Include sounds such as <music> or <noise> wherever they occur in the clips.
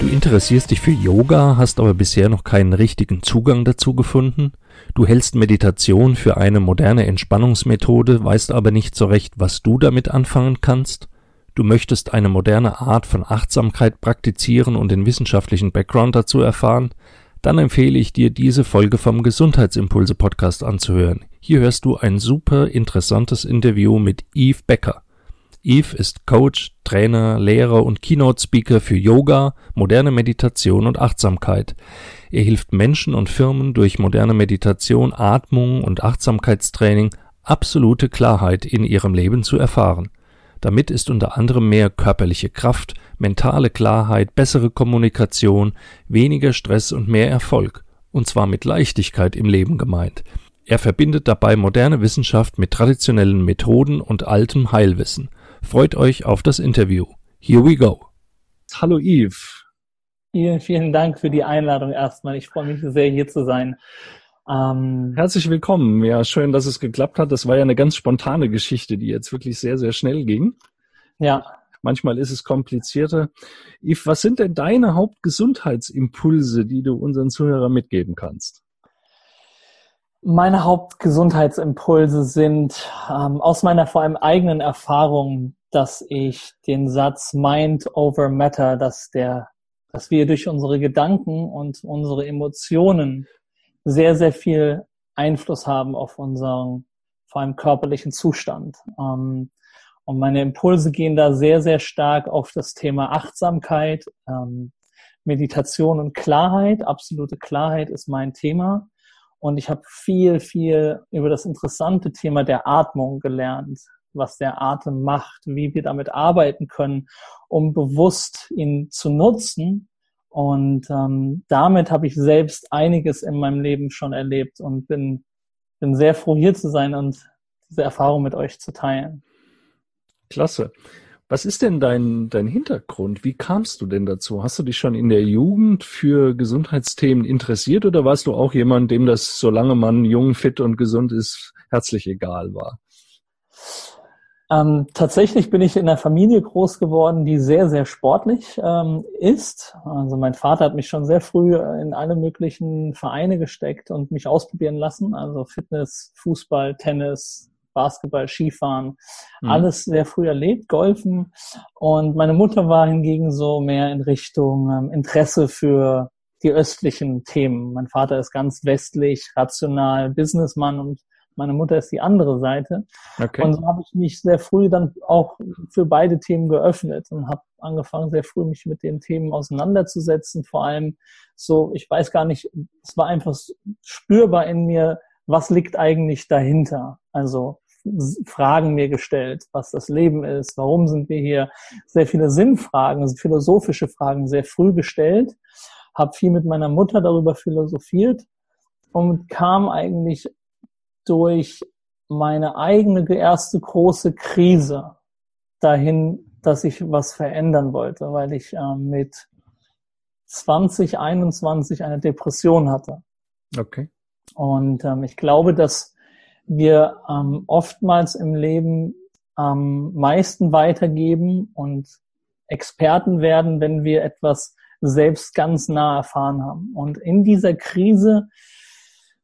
Du interessierst dich für Yoga, hast aber bisher noch keinen richtigen Zugang dazu gefunden. Du hältst Meditation für eine moderne Entspannungsmethode, weißt aber nicht so recht, was du damit anfangen kannst. Du möchtest eine moderne Art von Achtsamkeit praktizieren und den wissenschaftlichen Background dazu erfahren, dann empfehle ich dir, diese Folge vom Gesundheitsimpulse Podcast anzuhören. Hier hörst du ein super interessantes Interview mit Eve Becker. Eve ist Coach, Trainer, Lehrer und Keynote-Speaker für Yoga, moderne Meditation und Achtsamkeit. Er hilft Menschen und Firmen durch moderne Meditation, Atmung und Achtsamkeitstraining absolute Klarheit in ihrem Leben zu erfahren. Damit ist unter anderem mehr körperliche Kraft, mentale Klarheit, bessere Kommunikation, weniger Stress und mehr Erfolg, und zwar mit Leichtigkeit im Leben gemeint. Er verbindet dabei moderne Wissenschaft mit traditionellen Methoden und altem Heilwissen. Freut euch auf das Interview. Here we go. Hallo Yves. Vielen, vielen Dank für die Einladung erstmal. Ich freue mich sehr, hier zu sein. Ähm, Herzlich willkommen. Ja, schön, dass es geklappt hat. Das war ja eine ganz spontane Geschichte, die jetzt wirklich sehr, sehr schnell ging. Ja. Manchmal ist es komplizierter. Yves, was sind denn deine Hauptgesundheitsimpulse, die du unseren Zuhörern mitgeben kannst? Meine Hauptgesundheitsimpulse sind ähm, aus meiner vor allem eigenen Erfahrung, dass ich den Satz Mind over Matter, dass der, dass wir durch unsere Gedanken und unsere Emotionen sehr, sehr viel Einfluss haben auf unseren vor allem körperlichen Zustand. Ähm, und meine Impulse gehen da sehr, sehr stark auf das Thema Achtsamkeit, ähm, Meditation und Klarheit. Absolute Klarheit ist mein Thema. Und ich habe viel, viel über das interessante Thema der Atmung gelernt, was der Atem macht, wie wir damit arbeiten können, um bewusst ihn zu nutzen. Und ähm, damit habe ich selbst einiges in meinem Leben schon erlebt und bin, bin sehr froh, hier zu sein und diese Erfahrung mit euch zu teilen. Klasse. Was ist denn dein, dein Hintergrund? Wie kamst du denn dazu? Hast du dich schon in der Jugend für Gesundheitsthemen interessiert oder warst du auch jemand, dem das, solange man jung, fit und gesund ist, herzlich egal war? Ähm, tatsächlich bin ich in einer Familie groß geworden, die sehr, sehr sportlich ähm, ist. Also mein Vater hat mich schon sehr früh in alle möglichen Vereine gesteckt und mich ausprobieren lassen. Also Fitness, Fußball, Tennis, Basketball, Skifahren, mhm. alles sehr früh erlebt, Golfen. Und meine Mutter war hingegen so mehr in Richtung ähm, Interesse für die östlichen Themen. Mein Vater ist ganz westlich, rational, Businessman und meine Mutter ist die andere Seite. Okay. Und so habe ich mich sehr früh dann auch für beide Themen geöffnet und habe angefangen, sehr früh mich mit den Themen auseinanderzusetzen. Vor allem so, ich weiß gar nicht, es war einfach spürbar in mir, was liegt eigentlich dahinter? Also Fragen mir gestellt, was das Leben ist, warum sind wir hier, sehr viele Sinnfragen, also philosophische Fragen sehr früh gestellt, habe viel mit meiner Mutter darüber philosophiert und kam eigentlich durch meine eigene erste große Krise dahin, dass ich was verändern wollte, weil ich äh, mit 2021 eine Depression hatte. Okay. Und ähm, ich glaube, dass wir ähm, oftmals im Leben am meisten weitergeben und Experten werden, wenn wir etwas selbst ganz nah erfahren haben. Und in dieser Krise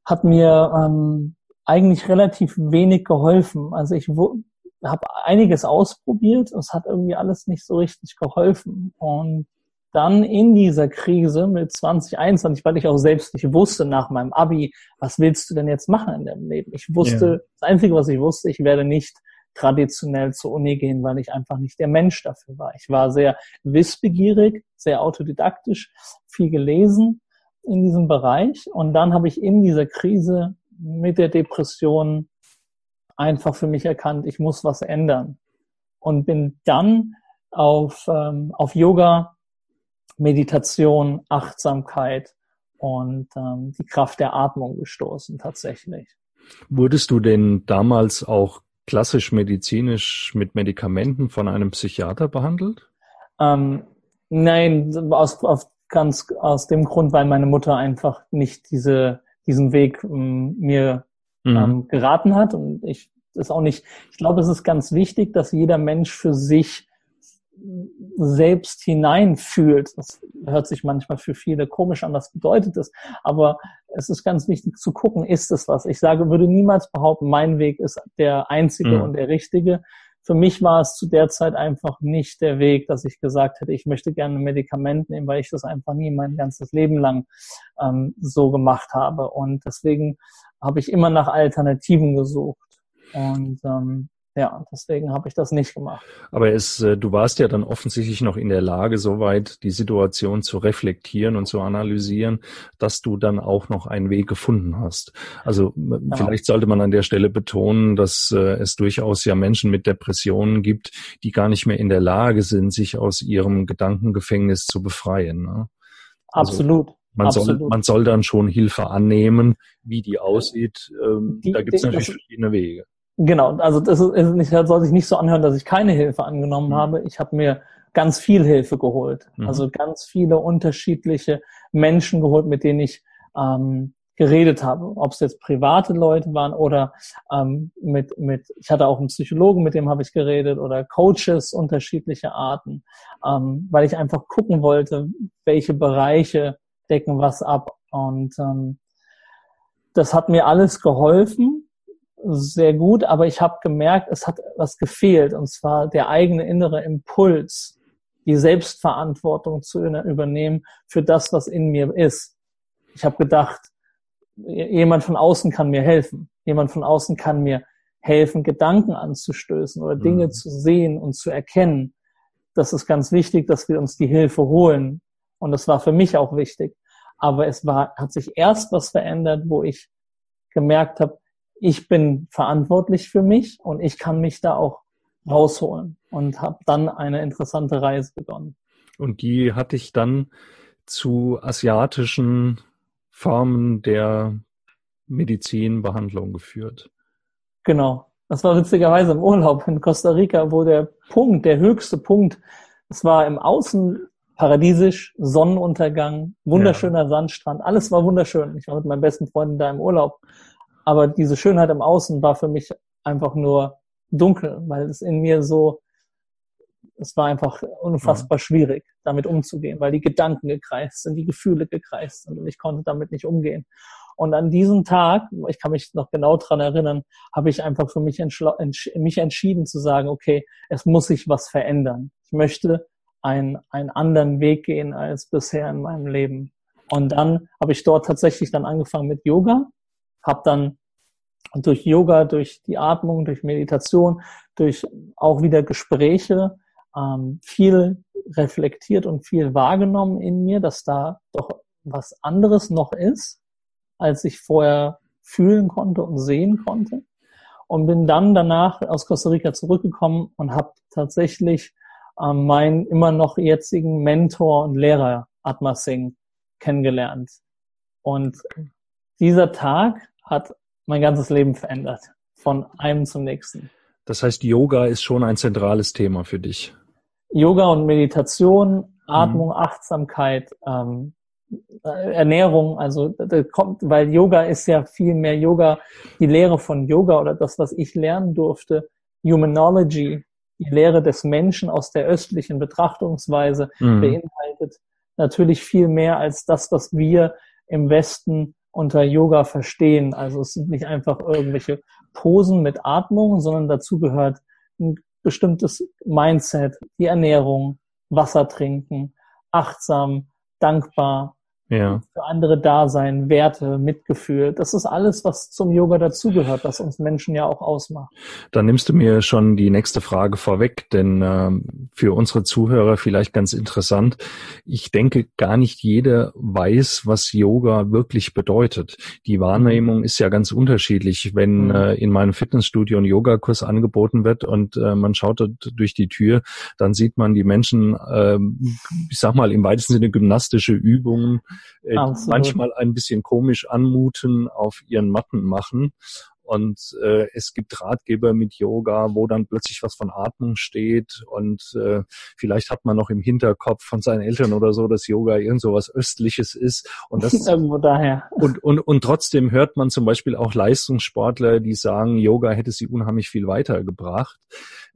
hat mir ähm, eigentlich relativ wenig geholfen. Also ich habe einiges ausprobiert, es hat irgendwie alles nicht so richtig geholfen. Und dann in dieser Krise mit 2021, weil ich auch selbst nicht wusste nach meinem Abi, was willst du denn jetzt machen in deinem Leben? Ich wusste, ja. das Einzige, was ich wusste, ich werde nicht traditionell zur Uni gehen, weil ich einfach nicht der Mensch dafür war. Ich war sehr wissbegierig, sehr autodidaktisch, viel gelesen in diesem Bereich. Und dann habe ich in dieser Krise mit der Depression einfach für mich erkannt, ich muss was ändern. Und bin dann auf, ähm, auf Yoga Meditation, Achtsamkeit und ähm, die Kraft der Atmung gestoßen tatsächlich. Wurdest du denn damals auch klassisch medizinisch mit Medikamenten von einem Psychiater behandelt? Ähm, nein, aus, aus, ganz aus dem Grund, weil meine Mutter einfach nicht diese, diesen Weg ähm, mir mhm. ähm, geraten hat und ich ist auch nicht, ich glaube, es ist ganz wichtig, dass jeder Mensch für sich selbst hineinfühlt. Das hört sich manchmal für viele komisch an, was bedeutet das. Aber es ist ganz wichtig zu gucken, ist es was? Ich sage, würde niemals behaupten, mein Weg ist der einzige mhm. und der richtige. Für mich war es zu der Zeit einfach nicht der Weg, dass ich gesagt hätte, ich möchte gerne ein Medikament nehmen, weil ich das einfach nie mein ganzes Leben lang ähm, so gemacht habe. Und deswegen habe ich immer nach Alternativen gesucht. Und ähm, ja, deswegen habe ich das nicht gemacht. Aber es, äh, du warst ja dann offensichtlich noch in der Lage, soweit die Situation zu reflektieren und zu analysieren, dass du dann auch noch einen Weg gefunden hast. Also ja. vielleicht sollte man an der Stelle betonen, dass äh, es durchaus ja Menschen mit Depressionen gibt, die gar nicht mehr in der Lage sind, sich aus ihrem Gedankengefängnis zu befreien. Ne? Also, Absolut. Man Absolut. soll, man soll dann schon Hilfe annehmen, wie die aussieht. Ähm, die, da gibt es natürlich verschiedene Wege. Genau, also das ist, ist nicht, soll sich nicht so anhören, dass ich keine Hilfe angenommen mhm. habe. Ich habe mir ganz viel Hilfe geholt. Mhm. Also ganz viele unterschiedliche Menschen geholt, mit denen ich ähm, geredet habe. Ob es jetzt private Leute waren oder ähm, mit, mit, ich hatte auch einen Psychologen, mit dem habe ich geredet oder Coaches unterschiedlicher Arten, ähm, weil ich einfach gucken wollte, welche Bereiche decken was ab. Und ähm, das hat mir alles geholfen sehr gut, aber ich habe gemerkt, es hat was gefehlt, und zwar der eigene innere Impuls, die Selbstverantwortung zu übernehmen für das, was in mir ist. Ich habe gedacht, jemand von außen kann mir helfen. Jemand von außen kann mir helfen, Gedanken anzustößen oder Dinge mhm. zu sehen und zu erkennen. Das ist ganz wichtig, dass wir uns die Hilfe holen. Und das war für mich auch wichtig. Aber es war, hat sich erst was verändert, wo ich gemerkt habe, ich bin verantwortlich für mich und ich kann mich da auch rausholen und habe dann eine interessante Reise begonnen. Und die hatte ich dann zu asiatischen Formen der Medizinbehandlung geführt. Genau. Das war witzigerweise im Urlaub in Costa Rica, wo der Punkt, der höchste Punkt, es war im Außen paradiesisch, Sonnenuntergang, wunderschöner ja. Sandstrand, alles war wunderschön. Ich war mit meinen besten Freunden da im Urlaub aber diese Schönheit im Außen war für mich einfach nur dunkel, weil es in mir so, es war einfach unfassbar ja. schwierig, damit umzugehen, weil die Gedanken gekreist sind, die Gefühle gekreist sind und ich konnte damit nicht umgehen. Und an diesem Tag, ich kann mich noch genau dran erinnern, habe ich einfach für mich, entsch mich entschieden zu sagen, okay, es muss sich was verändern. Ich möchte einen, einen anderen Weg gehen als bisher in meinem Leben. Und dann habe ich dort tatsächlich dann angefangen mit Yoga, habe dann durch Yoga, durch die Atmung, durch Meditation, durch auch wieder Gespräche ähm, viel reflektiert und viel wahrgenommen in mir, dass da doch was anderes noch ist, als ich vorher fühlen konnte und sehen konnte. Und bin dann danach aus Costa Rica zurückgekommen und habe tatsächlich ähm, meinen immer noch jetzigen Mentor und Lehrer Atma Singh kennengelernt. Und dieser Tag hat mein ganzes Leben verändert. Von einem zum nächsten. Das heißt, Yoga ist schon ein zentrales Thema für dich. Yoga und Meditation, Atmung, mhm. Achtsamkeit, ähm, Ernährung, also kommt, weil Yoga ist ja viel mehr Yoga, die Lehre von Yoga oder das, was ich lernen durfte, Humanology, die Lehre des Menschen aus der östlichen Betrachtungsweise mhm. beinhaltet natürlich viel mehr als das, was wir im Westen unter Yoga verstehen. Also es sind nicht einfach irgendwelche Posen mit Atmung, sondern dazu gehört ein bestimmtes Mindset, die Ernährung, Wasser trinken, achtsam, dankbar, ja. für andere da sein, Werte, Mitgefühl. Das ist alles, was zum Yoga dazugehört, was uns Menschen ja auch ausmacht. Da nimmst du mir schon die nächste Frage vorweg, denn äh, für unsere Zuhörer vielleicht ganz interessant. Ich denke, gar nicht jeder weiß, was Yoga wirklich bedeutet. Die Wahrnehmung ist ja ganz unterschiedlich. Wenn mhm. äh, in meinem Fitnessstudio ein Yogakurs angeboten wird und äh, man schaut durch die Tür, dann sieht man die Menschen, äh, ich sag mal, im weitesten Sinne gymnastische Übungen äh, manchmal ein bisschen komisch anmuten, auf ihren Matten machen. Und äh, es gibt Ratgeber mit Yoga, wo dann plötzlich was von Atmung steht. Und äh, vielleicht hat man noch im Hinterkopf von seinen Eltern oder so, dass Yoga irgend so was Östliches ist. Und das <laughs> irgendwo daher. Und, und, und trotzdem hört man zum Beispiel auch Leistungssportler, die sagen, Yoga hätte sie unheimlich viel weitergebracht,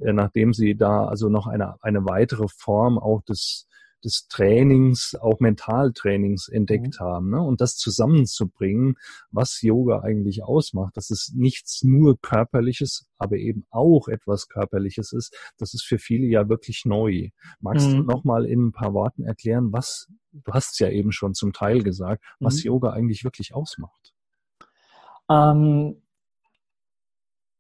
äh, nachdem sie da also noch eine, eine weitere Form auch des des Trainings, auch Mentaltrainings entdeckt mhm. haben. Ne? Und das zusammenzubringen, was Yoga eigentlich ausmacht, dass es nichts nur körperliches, aber eben auch etwas körperliches ist, das ist für viele ja wirklich neu. Magst mhm. du nochmal in ein paar Worten erklären, was, du hast es ja eben schon zum Teil gesagt, was mhm. Yoga eigentlich wirklich ausmacht? Ähm,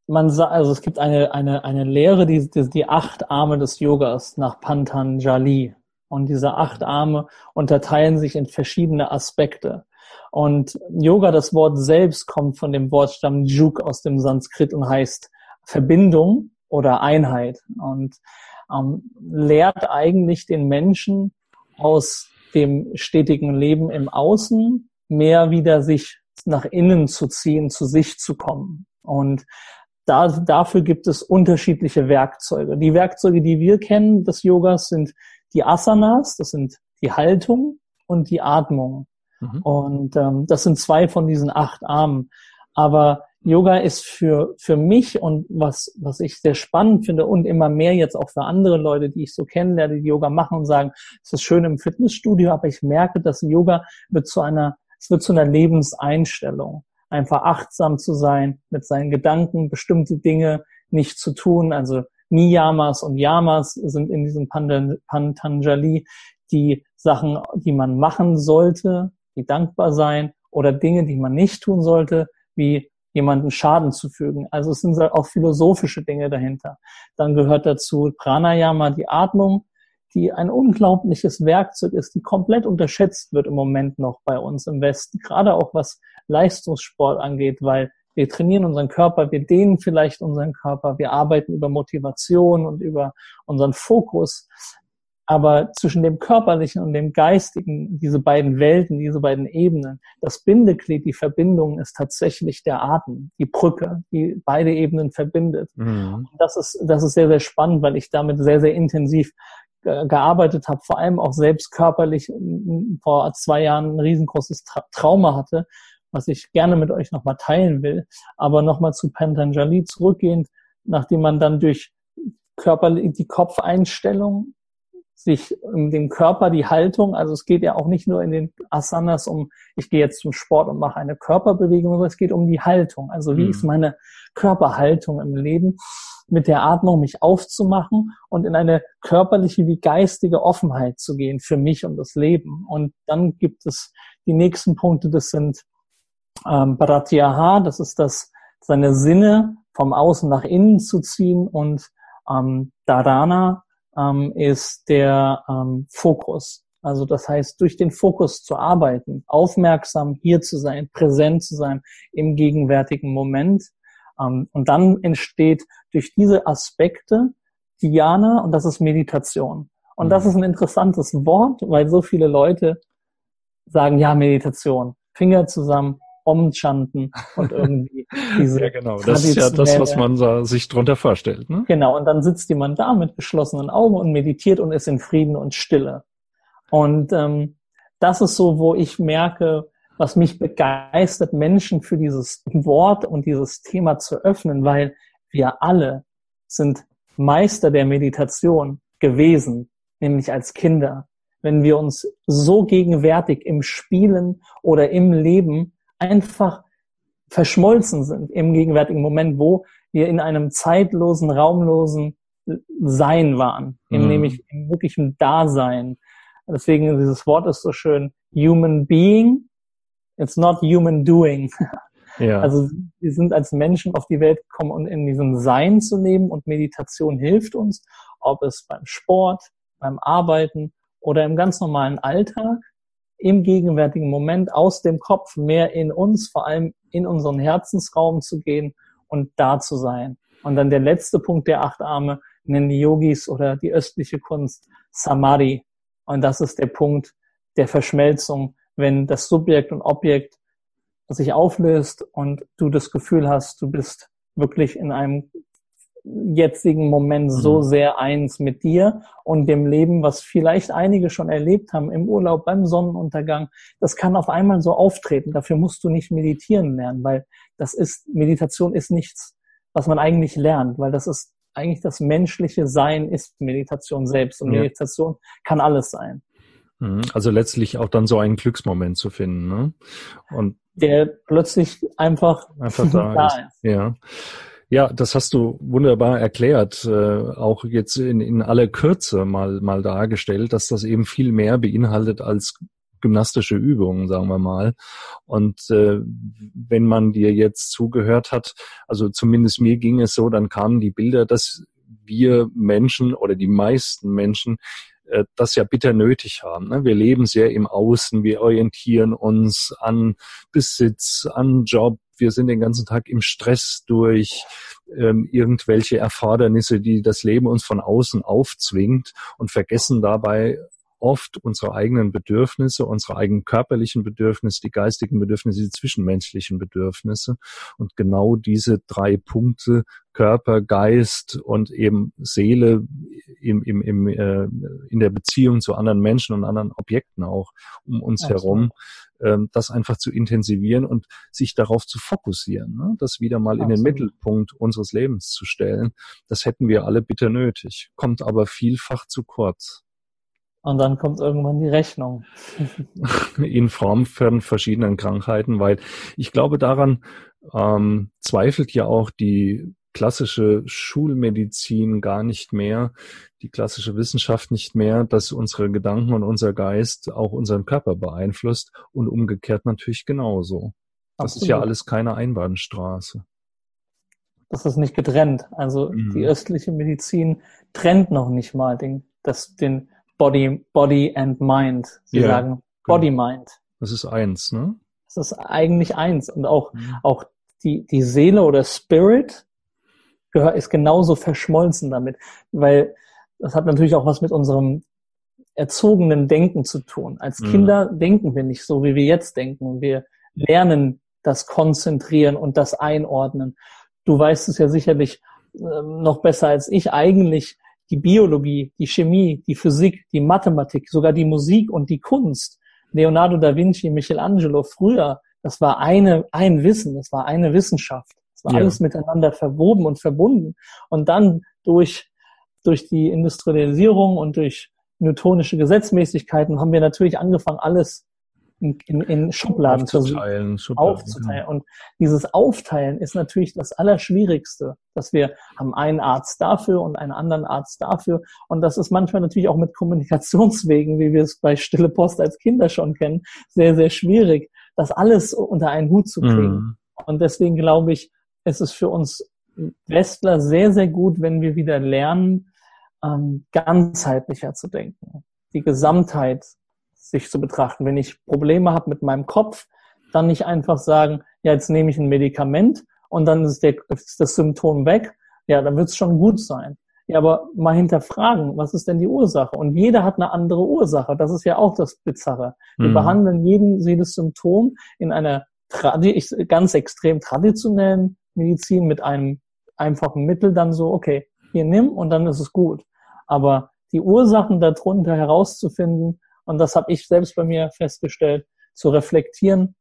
man sagt, also es gibt eine, eine, eine Lehre, die, die, die acht Arme des Yogas nach Pantanjali. Und diese acht Arme unterteilen sich in verschiedene Aspekte. Und Yoga, das Wort selbst kommt von dem Wortstamm Juk aus dem Sanskrit und heißt Verbindung oder Einheit und ähm, lehrt eigentlich den Menschen aus dem stetigen Leben im Außen mehr wieder sich nach innen zu ziehen, zu sich zu kommen. Und da, dafür gibt es unterschiedliche Werkzeuge. Die Werkzeuge, die wir kennen des Yogas, sind die Asanas, das sind die Haltung und die Atmung. Mhm. Und ähm, das sind zwei von diesen acht Armen. Aber Yoga ist für, für mich und was, was ich sehr spannend finde und immer mehr jetzt auch für andere Leute, die ich so kennenlerne, die Yoga machen und sagen, es ist schön im Fitnessstudio, aber ich merke, dass Yoga wird zu einer, es wird zu einer Lebenseinstellung. Einfach achtsam zu sein, mit seinen Gedanken bestimmte Dinge nicht zu tun, also Niyamas und Yamas sind in diesem Pantanjali die Sachen, die man machen sollte, die dankbar sein oder Dinge, die man nicht tun sollte, wie jemanden Schaden zu fügen. Also es sind auch philosophische Dinge dahinter. Dann gehört dazu Pranayama, die Atmung, die ein unglaubliches Werkzeug ist, die komplett unterschätzt wird im Moment noch bei uns im Westen, gerade auch was Leistungssport angeht, weil wir trainieren unseren Körper, wir dehnen vielleicht unseren Körper, wir arbeiten über Motivation und über unseren Fokus. Aber zwischen dem körperlichen und dem geistigen, diese beiden Welten, diese beiden Ebenen, das Bindeglied, die Verbindung ist tatsächlich der Atem, die Brücke, die beide Ebenen verbindet. Mhm. Das ist, das ist sehr, sehr spannend, weil ich damit sehr, sehr intensiv gearbeitet habe, vor allem auch selbst körperlich vor zwei Jahren ein riesengroßes Tra Trauma hatte, was ich gerne mit euch nochmal teilen will. Aber nochmal zu Pantanjali zurückgehend, nachdem man dann durch Körper, die Kopfeinstellung sich in dem Körper die Haltung, also es geht ja auch nicht nur in den Asanas um, ich gehe jetzt zum Sport und mache eine Körperbewegung, sondern es geht um die Haltung. Also wie mhm. ist meine Körperhaltung im Leben, mit der Atmung mich aufzumachen und in eine körperliche wie geistige Offenheit zu gehen für mich und das Leben. Und dann gibt es die nächsten Punkte, das sind ähm, Pratyaha, das ist das, seine Sinne vom Außen nach innen zu ziehen und ähm, Dharana ähm, ist der ähm, Fokus. Also das heißt, durch den Fokus zu arbeiten, aufmerksam hier zu sein, präsent zu sein im gegenwärtigen Moment. Ähm, und dann entsteht durch diese Aspekte Dhyana und das ist Meditation. Und das mhm. ist ein interessantes Wort, weil so viele Leute sagen, ja, Meditation, Finger zusammen, Om-Chanten und irgendwie <laughs> diese. ja, genau. Das ist ja das, was man da sich drunter vorstellt. Ne? Genau. Und dann sitzt jemand da mit geschlossenen Augen und meditiert und ist in Frieden und Stille. Und ähm, das ist so, wo ich merke, was mich begeistert, Menschen für dieses Wort und dieses Thema zu öffnen, weil wir alle sind Meister der Meditation gewesen, nämlich als Kinder. Wenn wir uns so gegenwärtig im Spielen oder im Leben einfach verschmolzen sind im gegenwärtigen Moment, wo wir in einem zeitlosen, raumlosen Sein waren, mhm. nämlich im wirklichen Dasein. Deswegen dieses Wort ist so schön, human being, it's not human doing. Ja. <laughs> Also wir sind als Menschen auf die Welt gekommen, um in diesem Sein zu leben und Meditation hilft uns, ob es beim Sport, beim Arbeiten oder im ganz normalen Alltag im gegenwärtigen Moment aus dem Kopf mehr in uns, vor allem in unseren Herzensraum zu gehen und da zu sein. Und dann der letzte Punkt der acht Arme nennen die Yogis oder die östliche Kunst Samadhi. Und das ist der Punkt der Verschmelzung wenn das Subjekt und Objekt sich auflöst und du das Gefühl hast, du bist wirklich in einem jetzigen Moment so mhm. sehr eins mit dir und dem Leben, was vielleicht einige schon erlebt haben im Urlaub, beim Sonnenuntergang. Das kann auf einmal so auftreten. Dafür musst du nicht meditieren lernen, weil das ist, Meditation ist nichts, was man eigentlich lernt, weil das ist eigentlich das menschliche Sein ist Meditation selbst und ja. Meditation kann alles sein. Mhm. Also letztlich auch dann so einen Glücksmoment zu finden, ne? Und der plötzlich einfach, einfach da, <laughs> da ist. ist. Ja. Ja, das hast du wunderbar erklärt, äh, auch jetzt in, in aller Kürze mal, mal dargestellt, dass das eben viel mehr beinhaltet als gymnastische Übungen, sagen wir mal. Und äh, wenn man dir jetzt zugehört hat, also zumindest mir ging es so, dann kamen die Bilder, dass wir Menschen oder die meisten Menschen äh, das ja bitter nötig haben. Ne? Wir leben sehr im Außen, wir orientieren uns an Besitz, an Job, wir sind den ganzen Tag im Stress durch ähm, irgendwelche Erfordernisse, die das Leben uns von außen aufzwingt und vergessen dabei oft unsere eigenen Bedürfnisse, unsere eigenen körperlichen Bedürfnisse, die geistigen Bedürfnisse, die zwischenmenschlichen Bedürfnisse. Und genau diese drei Punkte, Körper, Geist und eben Seele im, im, im, äh, in der Beziehung zu anderen Menschen und anderen Objekten auch um uns Absolut. herum, ähm, das einfach zu intensivieren und sich darauf zu fokussieren, ne? das wieder mal Absolut. in den Mittelpunkt unseres Lebens zu stellen. Das hätten wir alle bitte nötig, kommt aber vielfach zu kurz. Und dann kommt irgendwann die Rechnung. <laughs> In Form von verschiedenen Krankheiten, weil ich glaube, daran ähm, zweifelt ja auch die klassische Schulmedizin gar nicht mehr, die klassische Wissenschaft nicht mehr, dass unsere Gedanken und unser Geist auch unseren Körper beeinflusst und umgekehrt natürlich genauso. Das Absolut. ist ja alles keine Einbahnstraße. Das ist nicht getrennt. Also mhm. die östliche Medizin trennt noch nicht mal den, das, den Body, Body and Mind. Sie ja, sagen genau. Body Mind. Das ist eins, ne? Das ist eigentlich eins. Und auch, mhm. auch die, die Seele oder Spirit gehört, ist genauso verschmolzen damit. Weil das hat natürlich auch was mit unserem erzogenen Denken zu tun. Als mhm. Kinder denken wir nicht so, wie wir jetzt denken. Wir lernen das Konzentrieren und das Einordnen. Du weißt es ja sicherlich äh, noch besser als ich. Eigentlich die Biologie, die Chemie, die Physik, die Mathematik, sogar die Musik und die Kunst. Leonardo da Vinci, Michelangelo, früher, das war eine, ein Wissen, das war eine Wissenschaft. Das war ja. alles miteinander verwoben und verbunden. Und dann durch, durch die Industrialisierung und durch newtonische Gesetzmäßigkeiten haben wir natürlich angefangen, alles in, in, in Schubladen aufzuteilen, zu Schubladen, aufzuteilen. Ja. Und dieses Aufteilen ist natürlich das Allerschwierigste, dass wir haben einen Arzt dafür und einen anderen Arzt dafür. Und das ist manchmal natürlich auch mit Kommunikationswegen, wie wir es bei Stille Post als Kinder schon kennen, sehr, sehr schwierig, das alles unter einen Hut zu kriegen. Mhm. Und deswegen glaube ich, es ist für uns Westler sehr, sehr gut, wenn wir wieder lernen, ähm, ganzheitlicher zu denken. Die Gesamtheit sich zu betrachten. Wenn ich Probleme habe mit meinem Kopf, dann nicht einfach sagen, ja, jetzt nehme ich ein Medikament und dann ist, der, ist das Symptom weg. Ja, dann wird es schon gut sein. Ja, aber mal hinterfragen, was ist denn die Ursache? Und jeder hat eine andere Ursache. Das ist ja auch das Bizarre. Wir mhm. behandeln jeden, jedes Symptom in einer ganz extrem traditionellen Medizin mit einem einfachen Mittel dann so, okay, hier nimm und dann ist es gut. Aber die Ursachen darunter herauszufinden, und das habe ich selbst bei mir festgestellt, zu reflektieren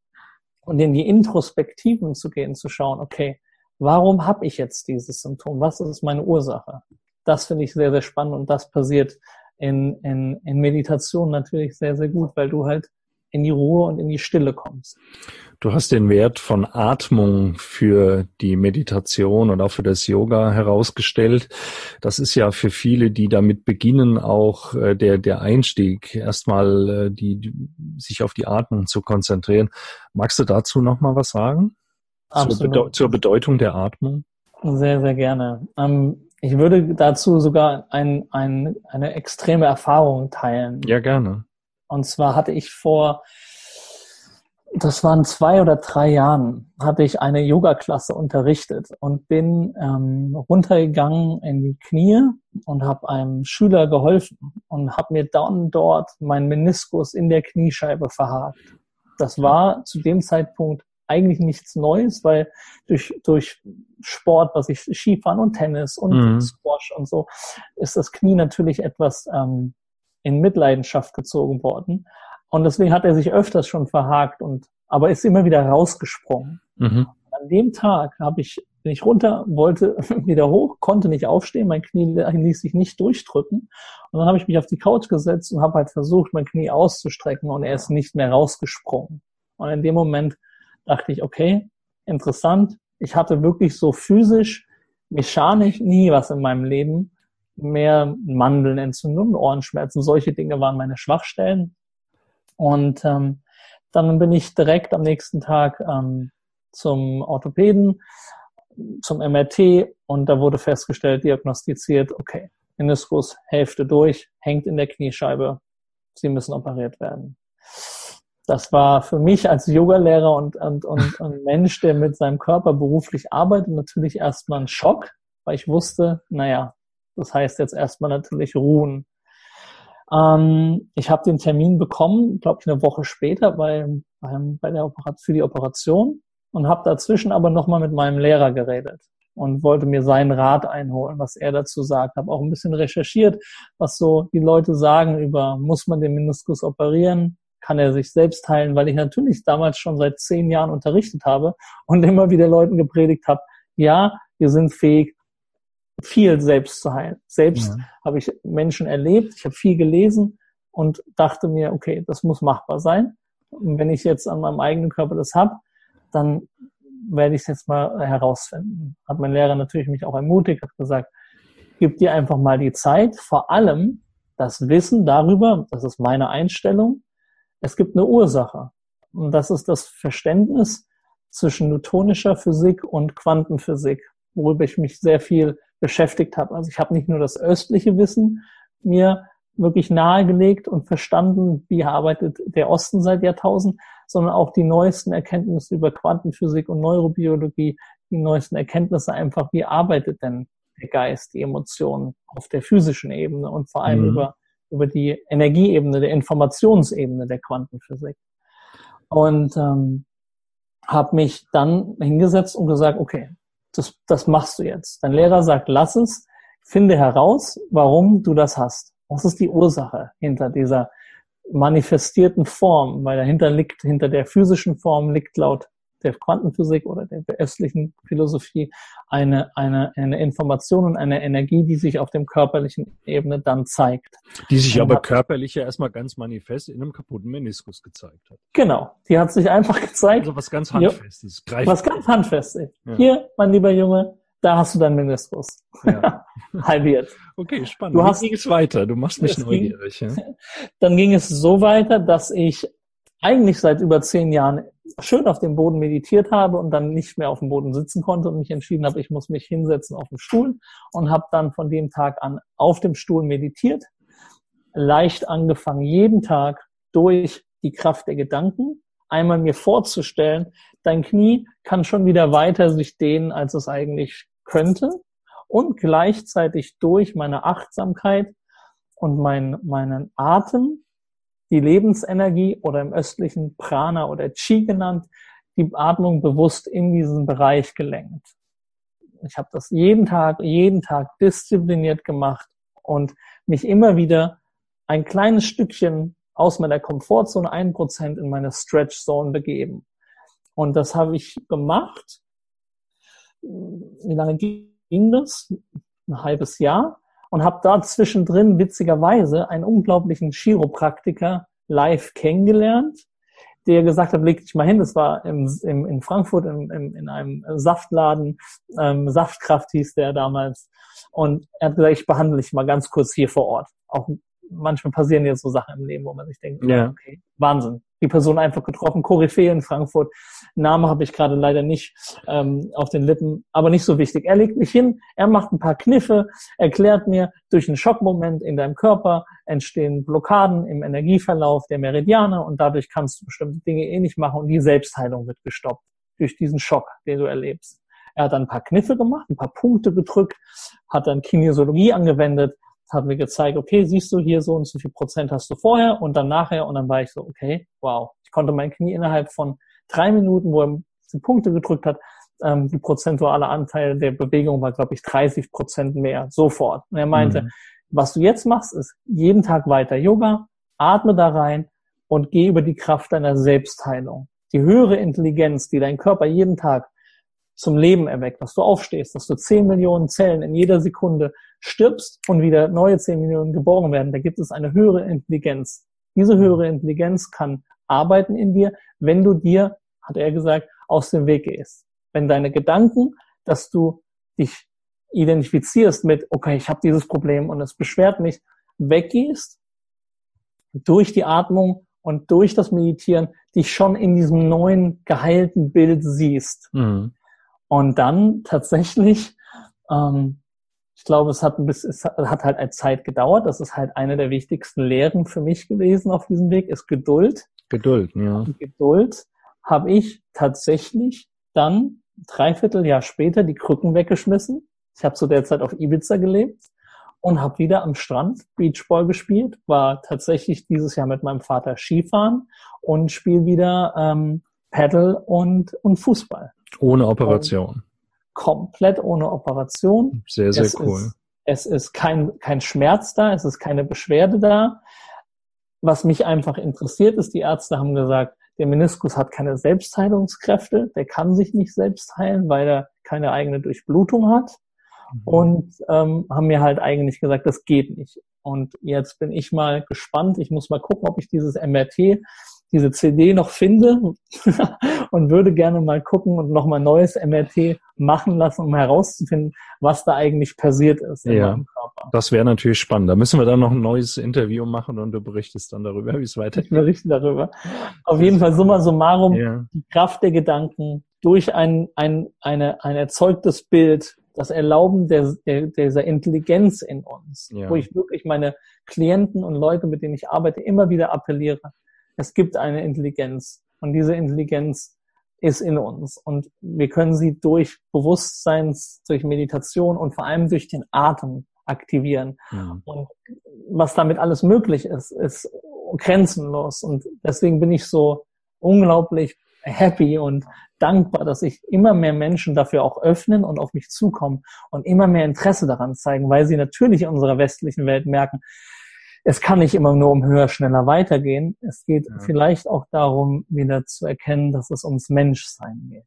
und in die Introspektiven zu gehen, zu schauen, okay, warum habe ich jetzt dieses Symptom? Was ist meine Ursache? Das finde ich sehr, sehr spannend und das passiert in, in, in Meditation natürlich sehr, sehr gut, weil du halt in die Ruhe und in die Stille kommst. Du hast den Wert von Atmung für die Meditation und auch für das Yoga herausgestellt. Das ist ja für viele, die damit beginnen, auch äh, der, der Einstieg, erstmal äh, die, sich auf die Atmung zu konzentrieren. Magst du dazu noch mal was sagen? Zur, Bedeu zur, Bedeutung der Atmung? Sehr, sehr gerne. Ähm, ich würde dazu sogar ein, ein, eine extreme Erfahrung teilen. Ja, gerne. Und zwar hatte ich vor das waren zwei oder drei Jahren, hatte ich eine Yoga-Klasse unterrichtet und bin ähm, runtergegangen in die Knie und habe einem Schüler geholfen und habe mir dann dort meinen Meniskus in der Kniescheibe verhakt. das war zu dem Zeitpunkt eigentlich nichts Neues, weil durch, durch Sport, was ich Skifahren und Tennis und mhm. Squash und so, ist das Knie natürlich etwas ähm, in Mitleidenschaft gezogen worden. Und deswegen hat er sich öfters schon verhakt und aber ist immer wieder rausgesprungen. Mhm. An dem Tag habe ich, bin ich runter, wollte <laughs> wieder hoch, konnte nicht aufstehen, mein Knie ließ sich nicht durchdrücken. Und dann habe ich mich auf die Couch gesetzt und habe halt versucht, mein Knie auszustrecken und er ist nicht mehr rausgesprungen. Und in dem Moment dachte ich, okay, interessant. Ich hatte wirklich so physisch, mechanisch nie was in meinem Leben. Mehr Mandelnentzündungen, Ohrenschmerzen, solche Dinge waren meine Schwachstellen. Und ähm, dann bin ich direkt am nächsten Tag ähm, zum Orthopäden, zum MRT und da wurde festgestellt, diagnostiziert, okay, Meniskus Hälfte durch, hängt in der Kniescheibe, Sie müssen operiert werden das war für mich als Yogalehrer und, und, und, <laughs> und Mensch, der mit seinem Körper beruflich arbeitet, natürlich erstmal ein Schock, weil ich wusste, naja, das heißt jetzt erstmal natürlich ruhen. Ähm, ich habe den Termin bekommen, glaube ich, eine Woche später bei, beim, bei der Operation, für die Operation und habe dazwischen aber nochmal mit meinem Lehrer geredet und wollte mir seinen Rat einholen, was er dazu sagt. Habe auch ein bisschen recherchiert, was so die Leute sagen über, muss man den Meniskus operieren? kann er sich selbst heilen, weil ich natürlich damals schon seit zehn Jahren unterrichtet habe und immer wieder Leuten gepredigt habe, ja, wir sind fähig, viel selbst zu heilen. Selbst ja. habe ich Menschen erlebt, ich habe viel gelesen und dachte mir, okay, das muss machbar sein. Und wenn ich jetzt an meinem eigenen Körper das habe, dann werde ich es jetzt mal herausfinden. Hat mein Lehrer natürlich mich auch ermutigt, hat gesagt, gib dir einfach mal die Zeit, vor allem das Wissen darüber, das ist meine Einstellung, es gibt eine Ursache. Und das ist das Verständnis zwischen newtonischer Physik und Quantenphysik, worüber ich mich sehr viel beschäftigt habe. Also ich habe nicht nur das östliche Wissen mir wirklich nahegelegt und verstanden, wie arbeitet der Osten seit Jahrtausend, sondern auch die neuesten Erkenntnisse über Quantenphysik und Neurobiologie, die neuesten Erkenntnisse einfach, wie arbeitet denn der Geist, die Emotionen auf der physischen Ebene und vor allem mhm. über über die Energieebene, der Informationsebene der Quantenphysik. Und ähm, habe mich dann hingesetzt und gesagt, okay, das, das machst du jetzt. Dein Lehrer sagt, lass es, finde heraus, warum du das hast. Was ist die Ursache hinter dieser manifestierten Form? Weil dahinter liegt, hinter der physischen Form liegt laut der Quantenphysik oder der östlichen Philosophie eine, eine, eine Information und eine Energie, die sich auf dem körperlichen Ebene dann zeigt. Die sich aber körperlich ja erstmal ganz manifest in einem kaputten Meniskus gezeigt hat. Genau, die hat sich einfach gezeigt. Also was ganz Handfestes. Ja, was ganz Handfestes. Ja. Hier, mein lieber Junge, da hast du deinen Meniskus. Ja. <laughs> Halbiert. Okay, spannend. Du hast, Wie ging es weiter? Du machst mich neugierig. Ging, ja? <laughs> Dann ging es so weiter, dass ich eigentlich seit über zehn Jahren schön auf dem Boden meditiert habe und dann nicht mehr auf dem Boden sitzen konnte und mich entschieden habe, ich muss mich hinsetzen auf dem Stuhl und habe dann von dem Tag an auf dem Stuhl meditiert, leicht angefangen, jeden Tag durch die Kraft der Gedanken einmal mir vorzustellen, dein Knie kann schon wieder weiter sich dehnen, als es eigentlich könnte und gleichzeitig durch meine Achtsamkeit und mein, meinen Atem die Lebensenergie oder im östlichen Prana oder Chi genannt, die Atmung bewusst in diesen Bereich gelenkt. Ich habe das jeden Tag, jeden Tag diszipliniert gemacht und mich immer wieder ein kleines Stückchen aus meiner Komfortzone, ein Prozent in meine Stretch Zone begeben. Und das habe ich gemacht. Wie lange ging das? Ein halbes Jahr und habe da zwischendrin witzigerweise einen unglaublichen Chiropraktiker live kennengelernt, der gesagt hat, leg dich mal hin, das war im, im, in Frankfurt in, in, in einem Saftladen, ähm, Saftkraft hieß der damals. Und er hat gesagt, ich behandle dich mal ganz kurz hier vor Ort. Auch manchmal passieren jetzt so Sachen im Leben, wo man sich denkt, ja. okay, Wahnsinn. Die Person einfach getroffen, Koryphäe in Frankfurt. Name habe ich gerade leider nicht ähm, auf den Lippen, aber nicht so wichtig. Er legt mich hin, er macht ein paar Kniffe, erklärt mir, durch einen Schockmoment in deinem Körper entstehen Blockaden im Energieverlauf der Meridiane und dadurch kannst du bestimmte Dinge eh nicht machen und die Selbstheilung wird gestoppt durch diesen Schock, den du erlebst. Er hat dann ein paar Kniffe gemacht, ein paar Punkte gedrückt, hat dann Kinesiologie angewendet, hat mir gezeigt, okay, siehst du hier so und so viel Prozent hast du vorher und dann nachher und dann war ich so, okay, wow. Ich konnte mein Knie innerhalb von drei Minuten, wo er die Punkte gedrückt hat, ähm, die prozentuale Anteil der Bewegung war, glaube ich, 30 Prozent mehr, sofort. Und er meinte, mhm. was du jetzt machst, ist jeden Tag weiter Yoga, atme da rein und geh über die Kraft deiner Selbstheilung. Die höhere Intelligenz, die dein Körper jeden Tag zum Leben erweckt, dass du aufstehst, dass du 10 Millionen Zellen in jeder Sekunde stirbst und wieder neue 10 Millionen geboren werden, da gibt es eine höhere Intelligenz. Diese höhere Intelligenz kann arbeiten in dir, wenn du dir, hat er gesagt, aus dem Weg gehst. Wenn deine Gedanken, dass du dich identifizierst mit, okay, ich habe dieses Problem und es beschwert mich, weggehst, durch die Atmung und durch das Meditieren dich schon in diesem neuen geheilten Bild siehst. Mhm. Und dann tatsächlich, ähm, ich glaube, es hat ein bisschen, es hat halt eine Zeit gedauert. Das ist halt eine der wichtigsten Lehren für mich gewesen auf diesem Weg, ist Geduld. Geduld, ja. Und Geduld habe ich tatsächlich dann dreiviertel Jahr später die Krücken weggeschmissen. Ich habe zu der Zeit auf Ibiza gelebt und habe wieder am Strand Beachball gespielt. War tatsächlich dieses Jahr mit meinem Vater Skifahren und spiele wieder ähm, Paddle und, und Fußball. Ohne Operation. Komplett ohne Operation. Sehr, sehr es cool. Ist, es ist kein, kein Schmerz da, es ist keine Beschwerde da. Was mich einfach interessiert ist, die Ärzte haben gesagt, der Meniskus hat keine Selbstheilungskräfte, der kann sich nicht selbst heilen, weil er keine eigene Durchblutung hat. Mhm. Und ähm, haben mir halt eigentlich gesagt, das geht nicht. Und jetzt bin ich mal gespannt. Ich muss mal gucken, ob ich dieses MRT diese CD noch finde <laughs> und würde gerne mal gucken und nochmal neues MRT machen lassen, um herauszufinden, was da eigentlich passiert ist in ja, meinem Körper. Das wäre natürlich spannend. Da müssen wir dann noch ein neues Interview machen und du berichtest dann darüber, wie es weitergeht. Ich berichte darüber. Auf jeden Fall summa summarum, ja. die Kraft der Gedanken durch ein, ein, eine, ein erzeugtes Bild, das Erlauben der, der, dieser Intelligenz in uns, ja. wo ich wirklich meine Klienten und Leute, mit denen ich arbeite, immer wieder appelliere, es gibt eine Intelligenz und diese Intelligenz ist in uns und wir können sie durch Bewusstseins, durch Meditation und vor allem durch den Atem aktivieren. Ja. Und was damit alles möglich ist, ist grenzenlos und deswegen bin ich so unglaublich happy und dankbar, dass sich immer mehr Menschen dafür auch öffnen und auf mich zukommen und immer mehr Interesse daran zeigen, weil sie natürlich in unserer westlichen Welt merken, es kann nicht immer nur um höher, schneller weitergehen. Es geht ja. vielleicht auch darum, wieder zu erkennen, dass es ums Menschsein geht.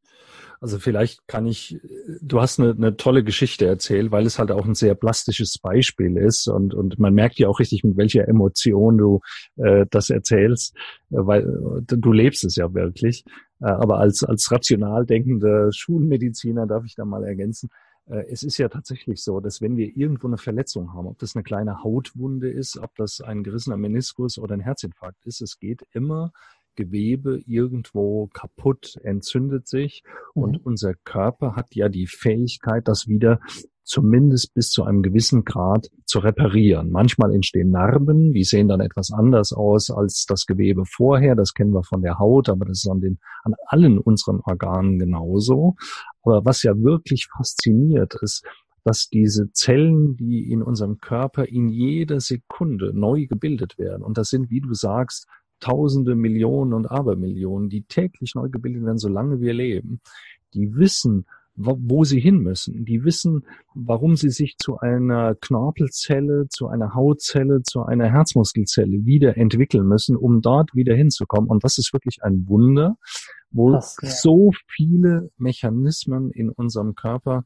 Also vielleicht kann ich, du hast eine, eine tolle Geschichte erzählt, weil es halt auch ein sehr plastisches Beispiel ist und, und man merkt ja auch richtig, mit welcher Emotion du äh, das erzählst, äh, weil äh, du lebst es ja wirklich. Äh, aber als, als rational denkender Schulmediziner darf ich da mal ergänzen, es ist ja tatsächlich so, dass wenn wir irgendwo eine Verletzung haben, ob das eine kleine Hautwunde ist, ob das ein gerissener Meniskus oder ein Herzinfarkt ist, es geht immer Gewebe irgendwo kaputt, entzündet sich mhm. und unser Körper hat ja die Fähigkeit, das wieder zumindest bis zu einem gewissen Grad zu reparieren. Manchmal entstehen Narben, die sehen dann etwas anders aus als das Gewebe vorher. Das kennen wir von der Haut, aber das ist an den, an allen unseren Organen genauso. Aber was ja wirklich fasziniert ist, dass diese Zellen, die in unserem Körper in jeder Sekunde neu gebildet werden, und das sind, wie du sagst, Tausende, Millionen und Abermillionen, die täglich neu gebildet werden, solange wir leben, die wissen, wo sie hin müssen. Die wissen, warum sie sich zu einer Knorpelzelle, zu einer Hautzelle, zu einer Herzmuskelzelle wieder entwickeln müssen, um dort wieder hinzukommen. Und das ist wirklich ein Wunder, wo Krass, ja. so viele Mechanismen in unserem Körper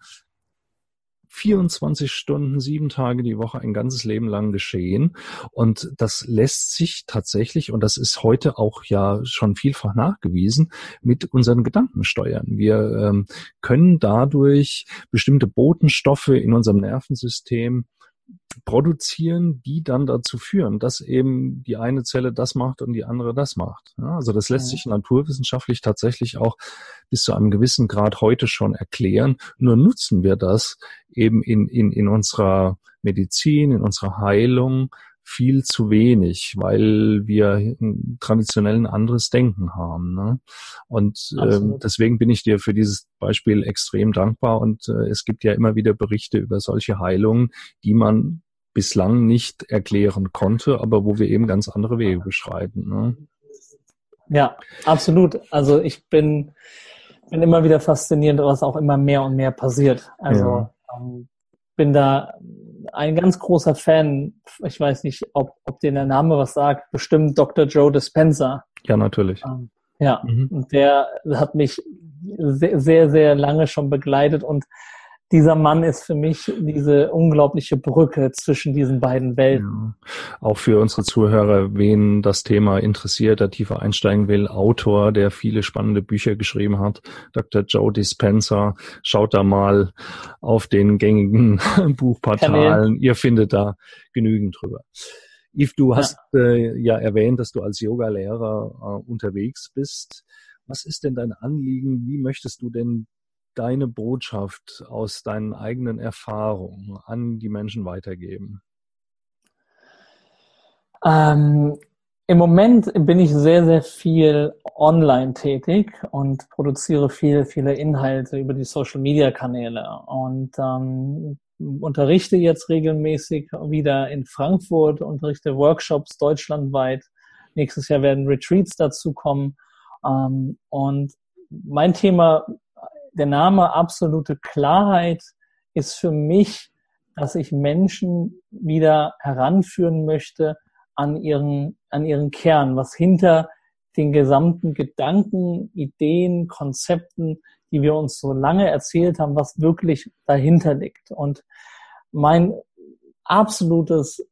24 Stunden, sieben Tage die Woche, ein ganzes Leben lang geschehen. Und das lässt sich tatsächlich, und das ist heute auch ja schon vielfach nachgewiesen, mit unseren Gedanken steuern. Wir ähm, können dadurch bestimmte Botenstoffe in unserem Nervensystem produzieren, die dann dazu führen, dass eben die eine Zelle das macht und die andere das macht. Ja, also das lässt sich naturwissenschaftlich tatsächlich auch bis zu einem gewissen Grad heute schon erklären. Nur nutzen wir das eben in, in, in unserer Medizin, in unserer Heilung viel zu wenig, weil wir traditionell ein anderes Denken haben. Ne? Und äh, deswegen bin ich dir für dieses Beispiel extrem dankbar. Und äh, es gibt ja immer wieder Berichte über solche Heilungen, die man bislang nicht erklären konnte, aber wo wir eben ganz andere Wege beschreiten. Ne? Ja, absolut. Also ich bin, bin immer wieder fasziniert, was auch immer mehr und mehr passiert. Also ja. ähm, bin da ein ganz großer Fan. Ich weiß nicht, ob, ob dir der Name was sagt. Bestimmt Dr. Joe Dispenza. Ja, natürlich. Ähm, ja, mhm. und der hat mich sehr, sehr, sehr lange schon begleitet und dieser Mann ist für mich diese unglaubliche Brücke zwischen diesen beiden Welten. Ja. Auch für unsere Zuhörer, wen das Thema interessiert, der tiefer einsteigen will, Autor, der viele spannende Bücher geschrieben hat, Dr. Joe Dispenza, schaut da mal auf den gängigen <laughs> Buchportalen. Ihr findet da genügend drüber. Yves, du hast ja, äh, ja erwähnt, dass du als Yoga-Lehrer äh, unterwegs bist. Was ist denn dein Anliegen? Wie möchtest du denn deine Botschaft aus deinen eigenen Erfahrungen an die Menschen weitergeben? Ähm, Im Moment bin ich sehr, sehr viel online tätig und produziere viele, viele Inhalte über die Social-Media-Kanäle und ähm, unterrichte jetzt regelmäßig wieder in Frankfurt, unterrichte Workshops deutschlandweit. Nächstes Jahr werden Retreats dazu kommen. Ähm, und mein Thema der Name absolute Klarheit ist für mich, dass ich Menschen wieder heranführen möchte an ihren, an ihren Kern, was hinter den gesamten Gedanken, Ideen, Konzepten, die wir uns so lange erzählt haben, was wirklich dahinter liegt. Und mein absolutes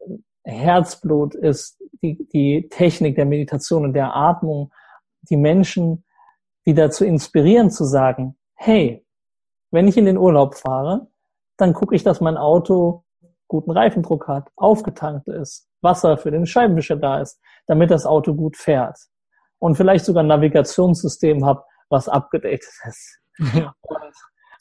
Herzblut ist die, die Technik der Meditation und der Atmung, die Menschen wieder zu inspirieren, zu sagen, hey, wenn ich in den Urlaub fahre, dann gucke ich, dass mein Auto guten Reifendruck hat, aufgetankt ist, Wasser für den Scheibenwischer da ist, damit das Auto gut fährt. Und vielleicht sogar ein Navigationssystem habe, was abgedatet ist. und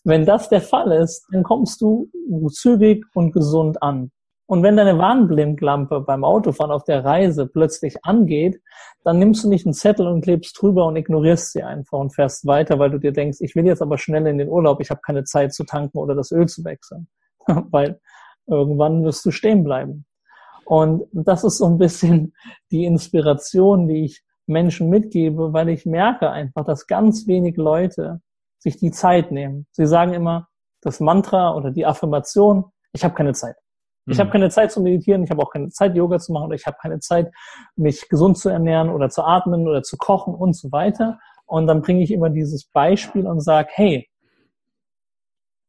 wenn das der Fall ist, dann kommst du zügig und gesund an. Und wenn deine Warnblinklampe beim Autofahren auf der Reise plötzlich angeht, dann nimmst du nicht einen Zettel und klebst drüber und ignorierst sie einfach und fährst weiter, weil du dir denkst, ich will jetzt aber schnell in den Urlaub, ich habe keine Zeit zu tanken oder das Öl zu wechseln. <laughs> weil irgendwann wirst du stehen bleiben. Und das ist so ein bisschen die Inspiration, die ich Menschen mitgebe, weil ich merke einfach, dass ganz wenig Leute sich die Zeit nehmen. Sie sagen immer das Mantra oder die Affirmation, ich habe keine Zeit. Ich habe mhm. keine Zeit zu meditieren, ich habe auch keine Zeit, Yoga zu machen oder ich habe keine Zeit, mich gesund zu ernähren oder zu atmen oder zu kochen und so weiter. Und dann bringe ich immer dieses Beispiel und sage, hey,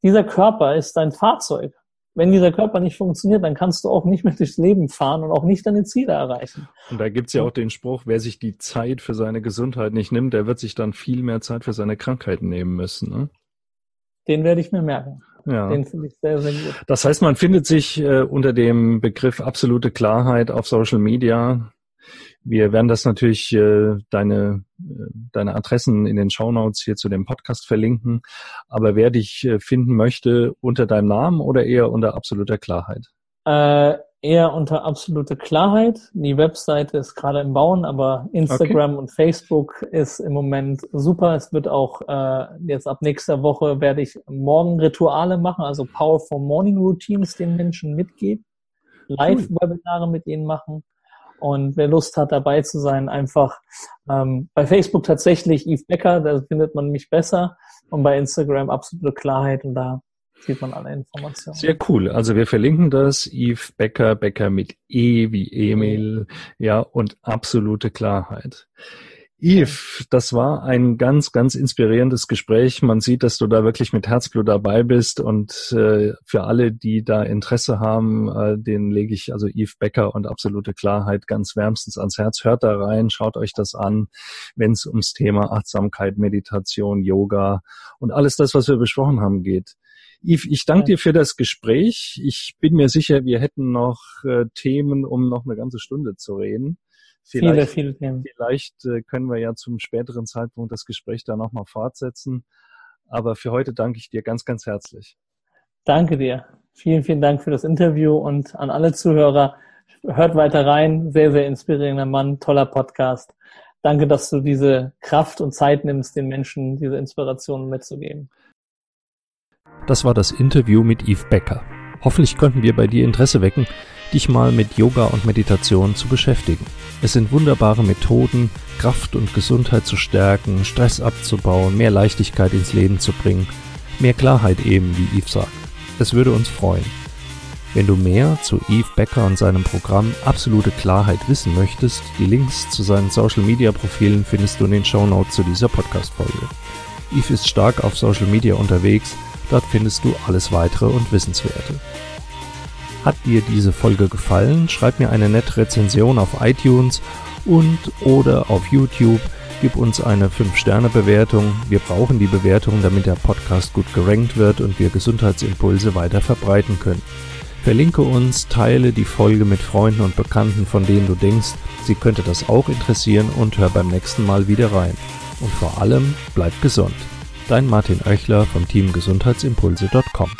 dieser Körper ist dein Fahrzeug. Wenn dieser Körper nicht funktioniert, dann kannst du auch nicht mehr durchs Leben fahren und auch nicht deine Ziele erreichen. Und da gibt's ja auch den Spruch, wer sich die Zeit für seine Gesundheit nicht nimmt, der wird sich dann viel mehr Zeit für seine Krankheiten nehmen müssen. Ne? Den werde ich mir merken. Ja. Den finde ich sehr, sehr gut. Das heißt, man findet sich äh, unter dem Begriff absolute Klarheit auf Social Media. Wir werden das natürlich äh, deine äh, deine Adressen in den Shownotes hier zu dem Podcast verlinken. Aber wer dich äh, finden möchte, unter deinem Namen oder eher unter absoluter Klarheit? Äh, eher unter absolute Klarheit. Die Webseite ist gerade im Bauen, aber Instagram okay. und Facebook ist im Moment super. Es wird auch äh, jetzt ab nächster Woche werde ich Morgenrituale machen, also Powerful Morning Routines den Menschen mitgeben, Live-Webinare mit ihnen machen. Und wer Lust hat, dabei zu sein, einfach ähm, bei Facebook tatsächlich Yves Becker, da findet man mich besser. Und bei Instagram absolute Klarheit und da sieht man alle Informationen. Sehr cool. Also wir verlinken das. Yves Becker, Becker mit E wie Emil, ja, und absolute Klarheit. Yves, das war ein ganz, ganz inspirierendes Gespräch. Man sieht, dass du da wirklich mit Herzblut dabei bist und äh, für alle, die da Interesse haben, äh, den lege ich also Yves Becker und absolute Klarheit ganz wärmstens ans Herz. Hört da rein, schaut euch das an, wenn es ums Thema Achtsamkeit, Meditation, Yoga und alles das, was wir besprochen haben, geht. Yves, ich danke dir für das Gespräch. Ich bin mir sicher, wir hätten noch äh, Themen, um noch eine ganze Stunde zu reden. Vielleicht, viele, viele Themen. Vielleicht äh, können wir ja zum späteren Zeitpunkt das Gespräch da nochmal fortsetzen. Aber für heute danke ich dir ganz, ganz herzlich. Danke dir. Vielen, vielen Dank für das Interview und an alle Zuhörer. Hört weiter rein. Sehr, sehr inspirierender Mann. Toller Podcast. Danke, dass du diese Kraft und Zeit nimmst, den Menschen diese Inspiration mitzugeben. Das war das Interview mit Yves Becker. Hoffentlich konnten wir bei dir Interesse wecken. dich mal mit Yoga und Meditation zu beschäftigen. Es sind wunderbare Methoden, Kraft und Gesundheit zu stärken, Stress abzubauen, mehr Leichtigkeit ins Leben zu bringen, mehr Klarheit eben, wie Yves sagt. Es würde uns freuen. Wenn du mehr zu Yves Becker und seinem Programm Absolute Klarheit wissen möchtest, die Links zu seinen Social Media Profilen findest du in den Show Notes zu dieser Podcast-Folge. Yves ist stark auf Social Media unterwegs, dort findest du alles weitere und Wissenswerte. Hat dir diese Folge gefallen? Schreib mir eine nette Rezension auf iTunes und oder auf YouTube. Gib uns eine 5-Sterne-Bewertung. Wir brauchen die Bewertung, damit der Podcast gut gerankt wird und wir Gesundheitsimpulse weiter verbreiten können. Verlinke uns, teile die Folge mit Freunden und Bekannten, von denen du denkst, sie könnte das auch interessieren und hör beim nächsten Mal wieder rein. Und vor allem bleib gesund. Dein Martin Oechler vom Team Gesundheitsimpulse.com.